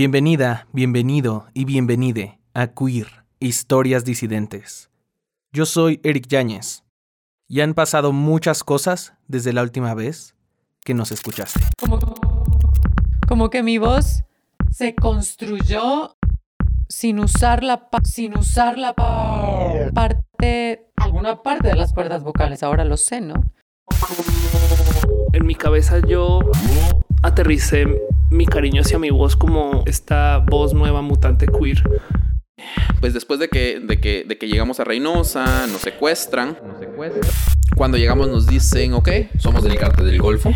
Bienvenida, bienvenido y bienvenide a Queer, Historias Disidentes. Yo soy Eric Yáñez y han pasado muchas cosas desde la última vez que nos escuchaste. Como, como que mi voz se construyó sin usar la pa- sin usar la pa- parte alguna parte de las cuerdas vocales, ahora lo sé, ¿no? En mi cabeza yo aterricé mi cariño hacia mi voz como esta voz nueva mutante queer. Pues después de que, de que, de que llegamos a Reynosa, nos secuestran. Cuando llegamos nos dicen, ok, somos del cártel del Golfo.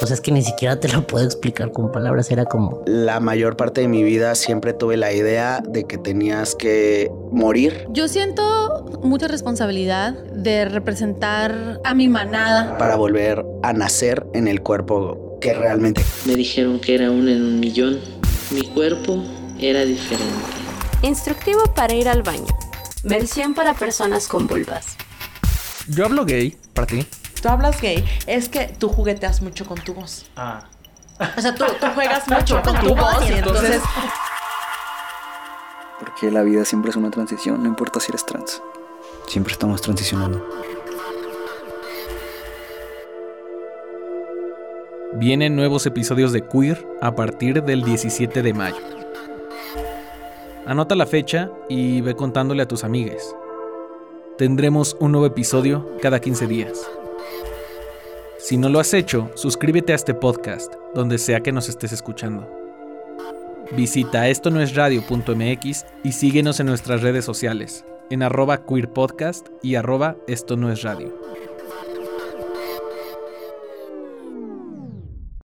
O sea, es que ni siquiera te lo puedo explicar con palabras. Era como, La mayor parte de mi vida siempre tuve la idea de que tenías que morir Yo siento mucha responsabilidad de representar a mi manada. para volver a nacer en el cuerpo que realmente Me dijeron que era uno en un millón. Mi cuerpo era diferente. Instructivo para ir al baño. Versión para personas con vulvas. Yo hablo gay, para ti. Tú hablas gay, es que tú jugueteas mucho con tu voz. Ah. O sea, tú, tú juegas mucho con tu voz y entonces Porque la vida siempre es una transición, no importa si eres trans. Siempre estamos transicionando. Vienen nuevos episodios de Queer a partir del 17 de mayo. Anota la fecha y ve contándole a tus amigues. Tendremos un nuevo episodio cada 15 días. Si no lo has hecho, suscríbete a este podcast, donde sea que nos estés escuchando. Visita esto no es radio.mx y síguenos en nuestras redes sociales, en arroba queerpodcast y arroba esto no es radio.